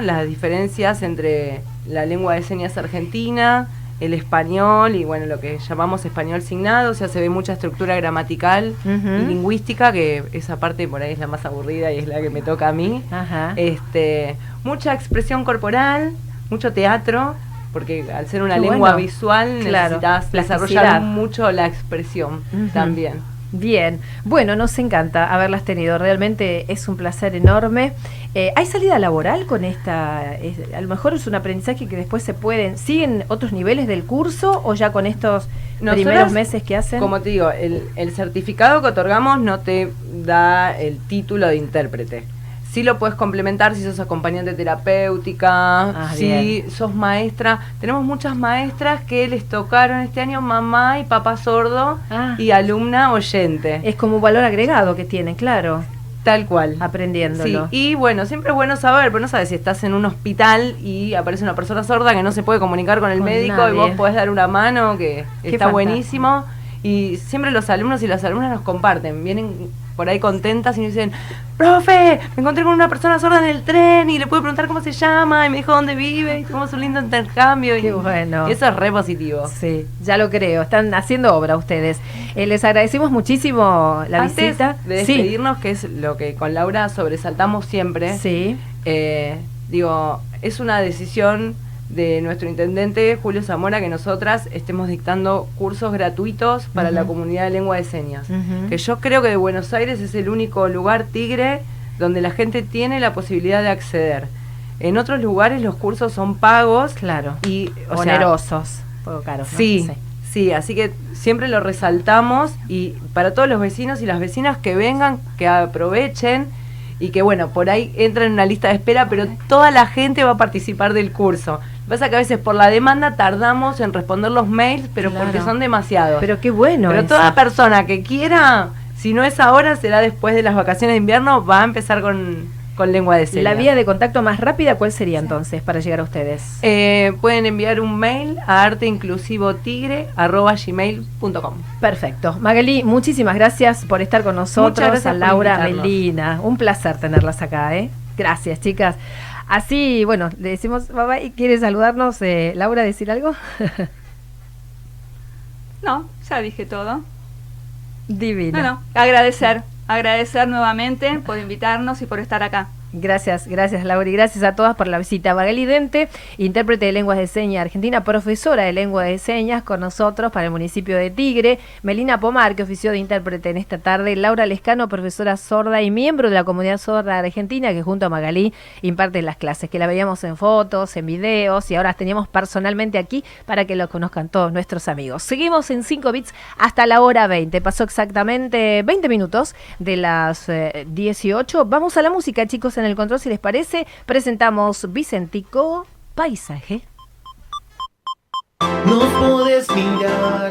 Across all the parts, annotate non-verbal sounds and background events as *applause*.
las diferencias entre la lengua de señas argentina, el español y bueno, lo que llamamos español signado, o sea, se ve mucha estructura gramatical y lingüística, que esa parte por ahí es la más aburrida y es la que me toca a mí. Este, mucha expresión corporal, mucho teatro, porque al ser una lengua visual necesitas desarrollar mucho la expresión también. Bien, bueno, nos encanta haberlas tenido, realmente es un placer enorme. Eh, ¿Hay salida laboral con esta? a lo mejor es un aprendizaje que después se pueden, ¿siguen otros niveles del curso o ya con estos primeros meses que hacen? Como te digo, el, el certificado que otorgamos no te da el título de intérprete sí lo puedes complementar si sos acompañante terapéutica, ah, si sos maestra. Tenemos muchas maestras que les tocaron este año mamá y papá sordo ah. y alumna oyente. Es como un valor agregado que tienen, claro. Tal cual. Aprendiéndolo. Sí, y bueno, siempre es bueno saber, pero no sabes si estás en un hospital y aparece una persona sorda que no se puede comunicar con el médico y vos podés dar una mano, que está buenísimo. Y siempre los alumnos y las alumnas nos comparten, vienen por ahí contentas y me dicen, profe, me encontré con una persona sorda en el tren y le pude preguntar cómo se llama y me dijo dónde vive y tuvimos un lindo intercambio. Qué bueno. eso es re positivo. Sí, ya lo creo. Están haciendo obra ustedes. Eh, les agradecemos muchísimo la visita. De despedirnos, que es lo que con Laura sobresaltamos siempre. Sí. Eh, digo, es una decisión de nuestro intendente Julio Zamora que nosotras estemos dictando cursos gratuitos para la comunidad de lengua de señas. Que yo creo que de Buenos Aires es el único lugar tigre donde la gente tiene la posibilidad de acceder. En otros lugares los cursos son pagos. Claro. Y onerosos. poco caros. Sí, sí, así que siempre lo resaltamos y para todos los vecinos y las vecinas que vengan, que aprovechen y que bueno, por ahí entran en una lista de espera, pero toda la gente va a participar del curso. Pasa que a veces por la demanda tardamos en responder los mails, pero porque son demasiados. Pero qué bueno. Pero toda persona que quiera, si no es ahora, será después de las vacaciones de invierno, va a empezar con, con lengua de señas. ¿La vía de contacto más rápida cuál sería entonces para llegar a ustedes? Eh, pueden enviar un mail a arteinclusivotigre.gmail.com Perfecto. Magali, muchísimas gracias por estar con nosotros. a Laura Melina. Un placer tenerlas acá, ¿eh? Gracias, chicas. Así, bueno, le decimos papá y quiere saludarnos. Eh, Laura, ¿decir algo? *laughs* no, ya dije todo. Divino. Bueno, agradecer, agradecer nuevamente por invitarnos y por estar acá. Gracias, gracias Laura y gracias a todas por la visita. Magali Dente, intérprete de lenguas de señas argentina, profesora de lengua de señas con nosotros para el municipio de Tigre. Melina Pomar, que ofició de intérprete en esta tarde. Laura Lescano, profesora sorda y miembro de la comunidad sorda argentina, que junto a Magalí imparte las clases, que la veíamos en fotos, en videos y ahora las teníamos personalmente aquí para que lo conozcan todos nuestros amigos. Seguimos en 5 bits hasta la hora 20. Pasó exactamente 20 minutos de las 18. Eh, Vamos a la música, chicos el control, si les parece, presentamos Vicentico Paisaje. Nos podés mirar,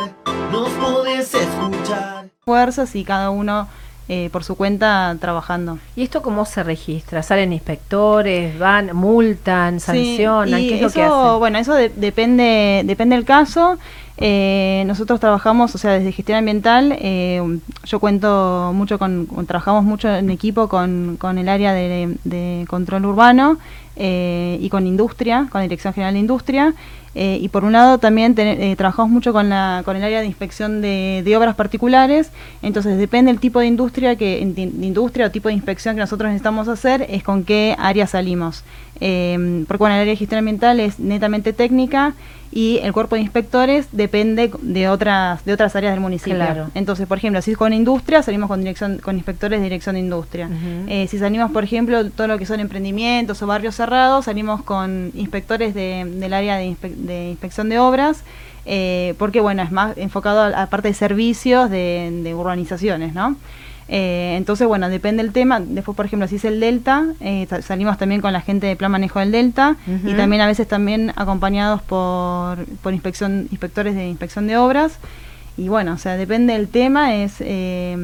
nos podés escuchar. Fuerzas y cada uno eh, por su cuenta trabajando. ¿Y esto cómo se registra? ¿Salen inspectores, van, multan, sancionan? ¿Qué es lo que hacen? Bueno, eso depende, depende del caso. Eh, nosotros trabajamos, o sea, desde gestión ambiental, eh, yo cuento mucho con, trabajamos mucho en equipo con, con el área de, control urbano eh, y con industria, con Dirección General de Industria. Y por un lado también trabajamos mucho con, la, con el área de inspección de, de, obras particulares, entonces depende del tipo de industria, que, de industria o tipo de inspección que nosotros necesitamos hacer, es con qué área salimos. porque bueno, el área de gestión ambiental es netamente técnica y el cuerpo de inspectores depende de otras de otras áreas del municipio. Entonces, por ejemplo, si es con industria, salimos con dirección con inspectores de dirección de industria. Eh, si salimos, por ejemplo, todo lo que son emprendimientos o barrios cerrados, salimos con inspectores de, del área de, inspección de obras. Eh, porque bueno, es más enfocado a la parte de servicios de, de urbanizaciones, ¿no? Eh, entonces, bueno, depende del tema. Después, por ejemplo, si es el Delta, eh, salimos también con la gente de Plan Manejo del Delta y también a veces también acompañados por, por inspección, inspectores de inspección de obras. Y bueno, o sea, depende del tema, es eh,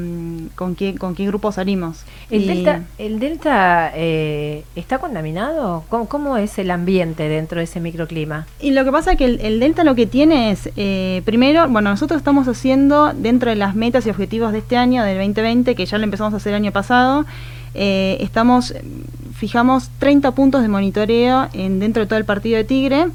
con, qué, con qué grupo salimos. ¿El Delta, el delta eh, está contaminado? ¿Cómo, es el ambiente dentro de ese microclima? Y lo que pasa es que el, Delta lo que tiene es, eh, primero, bueno, nosotros estamos haciendo dentro de las metas y objetivos de este año, del 2020, que ya lo empezamos a hacer el año pasado, estamos fijamos 30 puntos de monitoreo en, dentro de todo el partido de Tigre,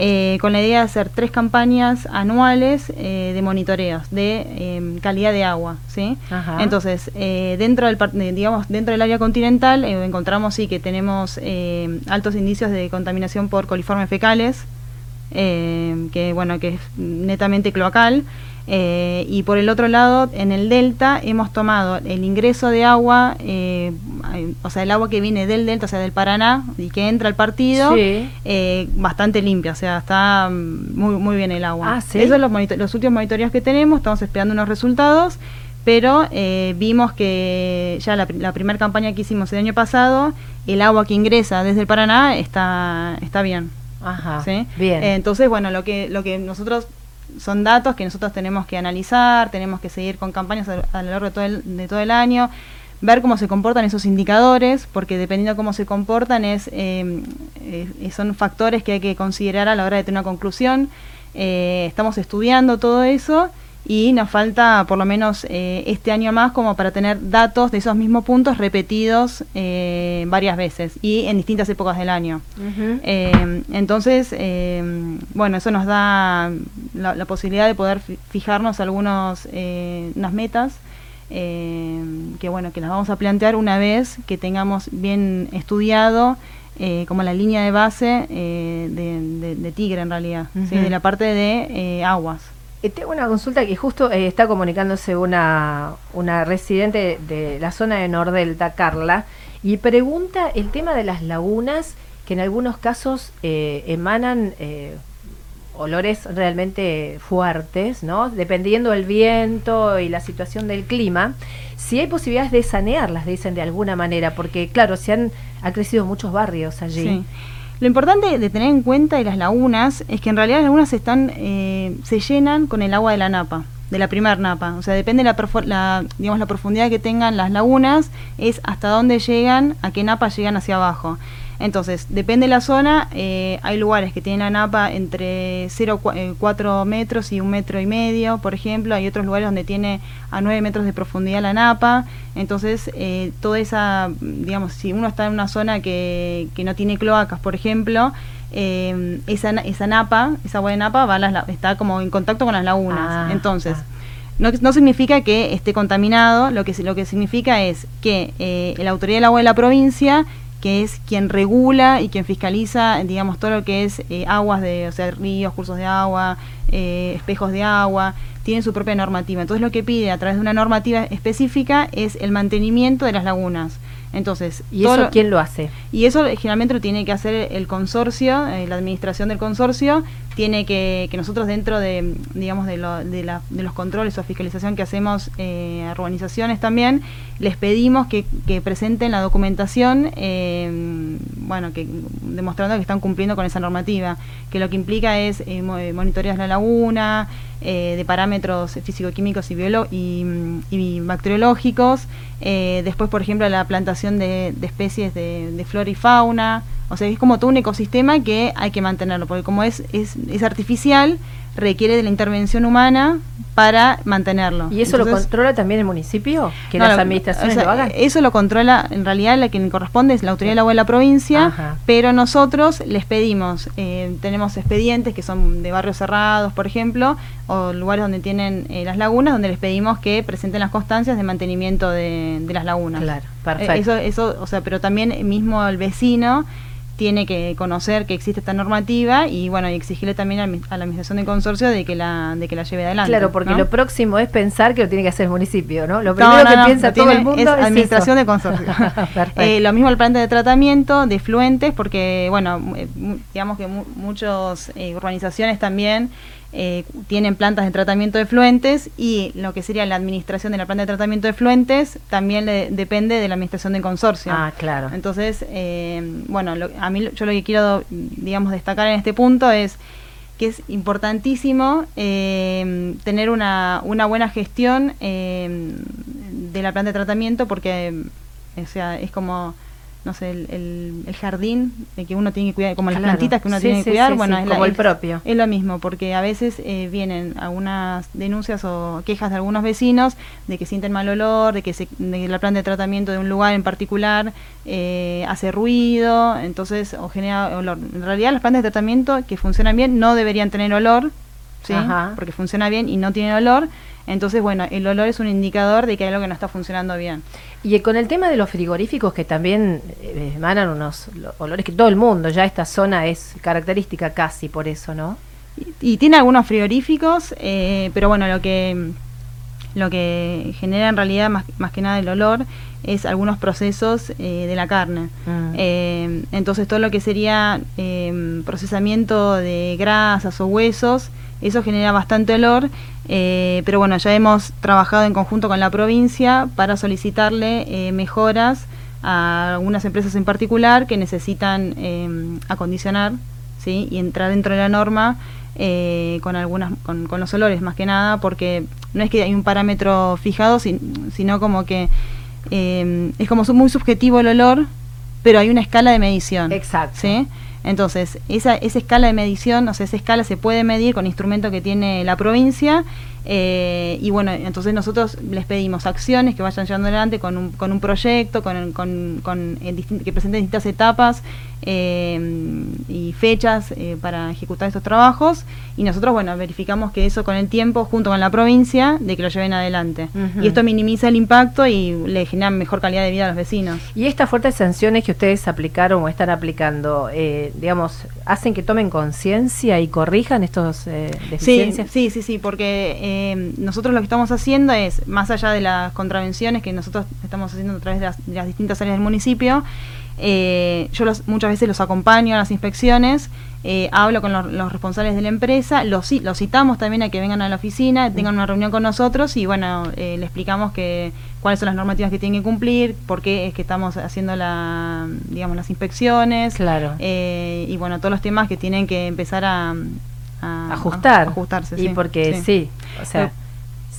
eh, con la idea de hacer tres campañas anuales eh, de monitoreos de em, calidad de agua. ¿sí? Ajá. Entonces, eh, dentro, del, de- digamos, dentro del área continental eh, encontramos sí que tenemos eh, altos indicios de contaminación por coliformes fecales, que bueno que es netamente cloacal. Eh, y por el otro lado, en el delta hemos tomado el ingreso de agua, eh, o sea, el agua que viene del delta, o sea, del Paraná, y que entra al partido, Sí. eh, bastante limpia, o sea, está mm, muy, muy bien el agua. Ah, ¿sí? Esos son los, últimos monitoreos que tenemos, estamos esperando unos resultados, pero eh, vimos que ya la, pri- la primera campaña que hicimos el año pasado, el agua que ingresa desde el Paraná está, está bien. Ajá. ¿sí? Bien. Entonces, bueno, lo que, lo que nosotros son datos que nosotros tenemos que analizar, tenemos que seguir con campañas a, lo largo de todo, el, de todo el año, ver cómo se comportan esos indicadores, porque dependiendo de cómo se comportan es, eh, eh, son factores que hay que considerar a la hora de tener una conclusión. Eh, estamos estudiando todo eso y nos falta por lo menos eh, este año más como para tener datos de esos mismos puntos repetidos eh, varias veces y en distintas épocas del año. Ujú. Eh, entonces, eh, bueno, eso nos da la, la posibilidad de poder fi- fijarnos algunos eh, unas metas eh, que bueno que las vamos a plantear una vez que tengamos bien estudiado eh, como la línea de base eh, de, de- de Tigre en realidad, ¿sí? De la parte de eh, aguas. Eh, tengo una consulta que justo eh, está comunicándose una, una residente de la zona de Nordelta, Carla, y pregunta el tema de las lagunas que en algunos casos eh, emanan eh, olores realmente fuertes, ¿no? Dependiendo del viento y la situación del clima, si hay posibilidades de sanearlas, dicen de alguna manera, porque claro, se han, han crecido muchos barrios allí. Sí. Lo importante de tener en cuenta de las lagunas es que en realidad las lagunas están, eh, se llenan con el agua de la napa, de la primer napa. O sea, depende de la, la, digamos, la profundidad que tengan las lagunas, es hasta dónde llegan, a qué napa llegan hacia abajo. Entonces, depende de la zona, eh, hay lugares que tienen la napa entre 0,4 metros y un metro y medio, por ejemplo, hay otros lugares donde tiene a 9 metros de profundidad la napa, entonces eh, toda esa, digamos, si uno está en una zona que, que no tiene cloacas, por ejemplo, eh, esa, esa napa, esa agua de napa va a las la- está como en contacto con las lagunas, Ah, entonces... ah. No, no significa que esté contaminado, lo que, lo que significa es que eh, la autoridad del agua de la provincia, que es quien regula y quien fiscaliza, digamos, todo lo que es eh, aguas de, o sea, ríos, cursos de agua, eh, espejos de agua, tiene su propia normativa. Entonces lo que pide a través de una normativa específica es el mantenimiento de las lagunas. Entonces, ¿Y eso lo- quién lo hace? y eso generalmente lo tiene que hacer el consorcio, eh, la administración del consorcio, tiene que, que nosotros dentro de, digamos, de, lo- de, la- de los controles o fiscalización que hacemos eh, a urbanizaciones también, les pedimos que, presenten la documentación, eh, bueno, que demostrando que están cumpliendo con esa normativa, que lo que implica es eh, eh, monitorear la laguna, de parámetros físico-químicos y, y, y bacteriológicos, después, por ejemplo, la plantación de, de especies de, de flora y fauna, o sea, es como todo un ecosistema que hay que mantenerlo, porque como es, es, es artificial, requiere de la intervención humana para mantenerlo. ¿Y eso lo controla también el municipio? ¿Que no, las administraciones o sea, lo hagan? Eso lo controla, en realidad la que corresponde es la autoridad del agua de la provincia, Ajá. pero nosotros les pedimos, eh, tenemos expedientes que son de barrios cerrados, por ejemplo, o lugares donde tienen eh, las lagunas, donde les pedimos que presenten las constancias de mantenimiento de, de las lagunas. Claro, Eh, perfecto. Eso, eso, o sea, pero también mismo el vecino tiene que conocer que existe esta normativa y bueno y exigirle también a, a la administración del consorcio de que la de que la lleve adelante Claro, porque ¿no? lo próximo es pensar que lo tiene que hacer el municipio, ¿no? Lo primero no, que piensa todo el mundo es es, administración eso. de consorcio. *laughs* Eh, lo mismo el planta de tratamiento de fluentes, porque bueno, eh, digamos que mu- muchas urbanizaciones también eh, tienen plantas de tratamiento de fluentes y lo que sería la administración de la planta de tratamiento de fluentes también le- depende de la administración del consorcio. Ah, claro. Entonces, eh, bueno, lo- a mí lo- yo lo que quiero, digamos, destacar en este punto es que es importantísimo eh, tener una, una buena gestión eh, de la planta de tratamiento porque, o sea, es como no sé, el, el- el jardín de que uno tiene que cuidar, como las plantitas que uno Sí, tiene sí, que cuidar, sí, bueno, es la- el propio. es lo mismo, porque a veces eh, vienen algunas denuncias o quejas de algunos vecinos de que sienten mal olor, de que, se, de que la planta de tratamiento de un lugar en particular eh, hace ruido, entonces o genera olor. En realidad las plantas de tratamiento que funcionan bien no deberían tener olor, ¿sí? Ajá. porque funciona bien y no tienen olor. Entonces, bueno, el olor es un indicador de que hay algo que no está funcionando bien. Y con el tema de los frigoríficos que también eh, emanan unos lo- olores que todo el mundo, ya esta zona es característica casi por eso, ¿no? Y, y tiene algunos frigoríficos, eh, pero bueno, lo que lo que genera en realidad más, más que nada el olor es algunos procesos eh, de la carne. Mm. Eh, entonces todo lo que sería eh, procesamiento de grasas o huesos, eso genera bastante olor, eh, pero bueno, ya hemos trabajado en conjunto con la provincia para solicitarle eh, mejoras a algunas empresas en particular que necesitan eh, acondicionar ¿sí? y entrar dentro de la norma eh, con algunas con, con los olores más que nada porque no es que hay un parámetro fijado sin- sino como que eh, es como muy subjetivo el olor pero hay una escala de medición Exacto. ¿sí? Entonces esa, escala de medición o sea esa escala se puede medir con instrumento que tiene la provincia eh, y bueno entonces nosotros les pedimos acciones que vayan llevando adelante con un, con un proyecto con, con, con, eh, que presenten distintas etapas eh, y fechas eh, para ejecutar estos trabajos. Y nosotros bueno verificamos que eso con el tiempo junto con la provincia de que lo lleven adelante. Y esto minimiza el impacto y le genera mejor calidad de vida a los vecinos. Y estas fuertes sanciones que ustedes aplicaron o están aplicando, eh, digamos, hacen que tomen conciencia y corrijan estos Sí, deficiencias. sí, sí, sí, porque eh, nosotros lo que estamos haciendo es, más allá de las contravenciones que nosotros estamos haciendo a través de las, de las distintas áreas del municipio, eh, yo los, muchas veces los acompaño a las inspecciones, eh, hablo con los, los responsables de la empresa, los, ci- los citamos también a que vengan a la oficina, tengan una reunión con nosotros y bueno, eh, le explicamos que cuáles son las normativas que tienen que cumplir, por qué es que estamos haciendo la, digamos, las inspecciones, Claro. eh, y bueno, todos los temas que tienen que empezar a, a- ajustar. a ajustarse. y sí, porque sí. sí, o sea,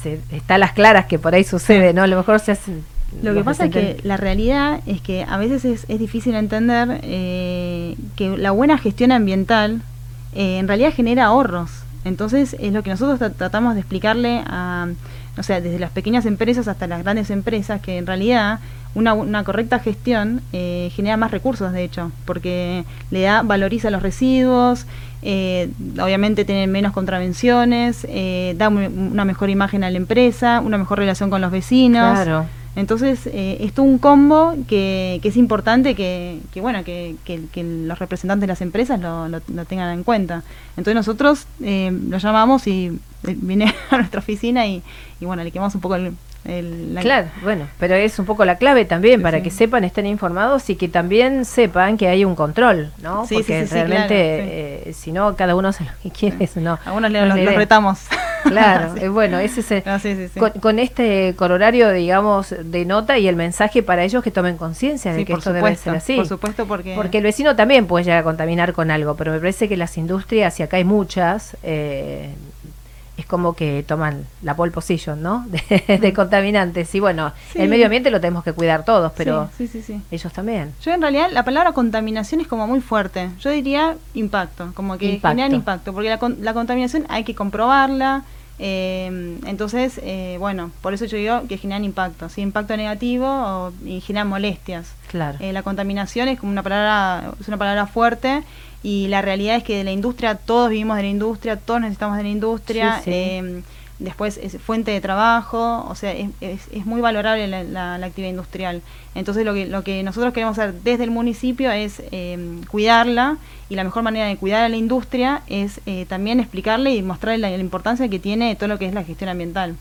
se, está a las claras que por ahí sucede, ¿no? A lo mejor se hacen. Lo que pasa es que la realidad es que a veces es, es difícil entender eh, que la buena gestión ambiental eh, en realidad genera ahorros. Entonces es lo que nosotros tra- tratamos de explicarle a, o sea, desde las pequeñas empresas hasta las grandes empresas, que en realidad una, una correcta gestión eh, genera más recursos, de hecho, porque le da, valoriza los residuos, eh, obviamente tienen menos contravenciones, eh, da una mejor imagen a la empresa, una mejor relación con los vecinos. Claro. Entonces, eh, es todo un combo que, que es importante que, que bueno, que, que- los representantes de las empresas lo, lo- lo tengan en cuenta. Entonces nosotros eh, lo llamamos y eh, viene *laughs* a nuestra oficina y, y bueno, le quemamos un poco el... el- la- Claro, bueno, pero es un poco la clave también Sí, para sí. que sepan, estén informados y que también sepan que hay un control, ¿no? Sí, Porque realmente, claro, eh, si no, cada uno hace lo que quiere, eso no. Algunos le- no los, retamos. Claro, *laughs* Sí. bueno, ese es el- No, sí, sí, sí. Con, con este corolario, digamos, de nota y el mensaje para ellos que tomen conciencia de que esto debe supuesto, ser así. por supuesto, porque- Porque el vecino también puede llegar a contaminar con algo, pero me parece que las industrias, y acá hay muchas, eh, es como que toman la pole position, ¿no? *laughs* De, de contaminantes. Y bueno, Sí. el medio ambiente lo tenemos que cuidar todos, pero Sí, sí, ellos también. Yo en realidad la palabra contaminación es como muy fuerte. Yo diría impacto, como que Impacto. generan impacto, porque la, la contaminación hay que comprobarla. Eh, entonces, eh, bueno, por eso yo digo que generan impacto, ¿sí? impacto negativo o, y generan molestias. Claro. Eh, la contaminación es como una palabra, es una palabra fuerte y la realidad es que de la industria todos vivimos de la industria, todos necesitamos de la industria. Sí, sí. Después es fuente de trabajo, o sea, es, es, muy valorable la, la- la actividad industrial. Entonces lo que, lo que nosotros queremos hacer desde el municipio es eh, cuidarla y la mejor manera de cuidar a la industria es eh, también explicarle y mostrarle la importancia que tiene todo lo que es la gestión ambiental.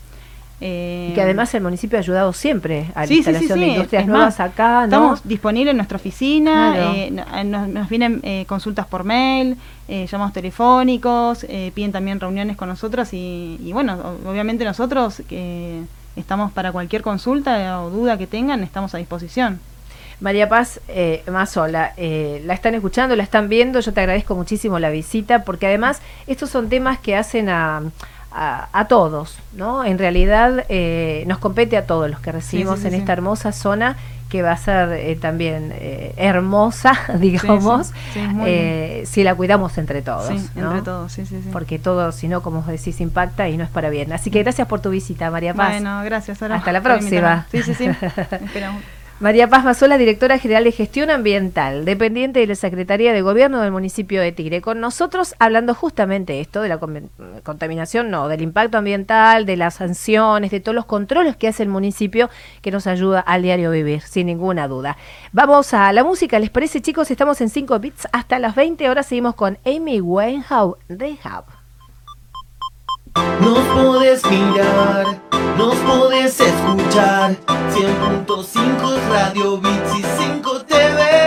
Eh, Y que además el municipio ha ayudado siempre a la Sí, instalación sí, de industrias es nuevas más, acá, ¿no? Estamos disponibles en nuestra oficina, Claro. eh, eh, nos, nos vienen eh, consultas por mail, llamados telefónicos, piden también reuniones con nosotros y, y bueno, obviamente nosotros que estamos para cualquier consulta o duda que tengan, estamos a disposición. María Paz eh, Mazola, eh, la están escuchando, la están viendo, yo te agradezco muchísimo la visita, porque además estos son temas que hacen a, a, a todos, ¿no? En realidad eh, nos compete a todos los que recibimos sí, en sí. esta hermosa zona que va a ser eh, también eh, hermosa, *laughs* digamos, eh, si la cuidamos entre todos. Sí, ¿no? entre todos, sí, sí, sí. Porque todo, si no, como decís, impacta y no es para bien. Así que gracias por tu visita, María Paz. Bueno, gracias. Sara, Hasta la próxima. Sí, sí, sí. *laughs* Esperamos. María Paz Mazola, directora general de gestión ambiental, dependiente de la Secretaría de Gobierno del municipio de Tigre. Con nosotros hablando justamente esto de la con- contaminación, no, del impacto ambiental, de las sanciones, de todos los controles que hace el municipio que nos ayuda al diario vivir, sin ninguna duda. Vamos a la música, ¿les parece chicos? Estamos en 5 bits hasta las 20 horas, seguimos con Amy Winehouse Rehab. Nos podés mirar, nos podés escuchar. 100.5 Radio Bits y 5 TV.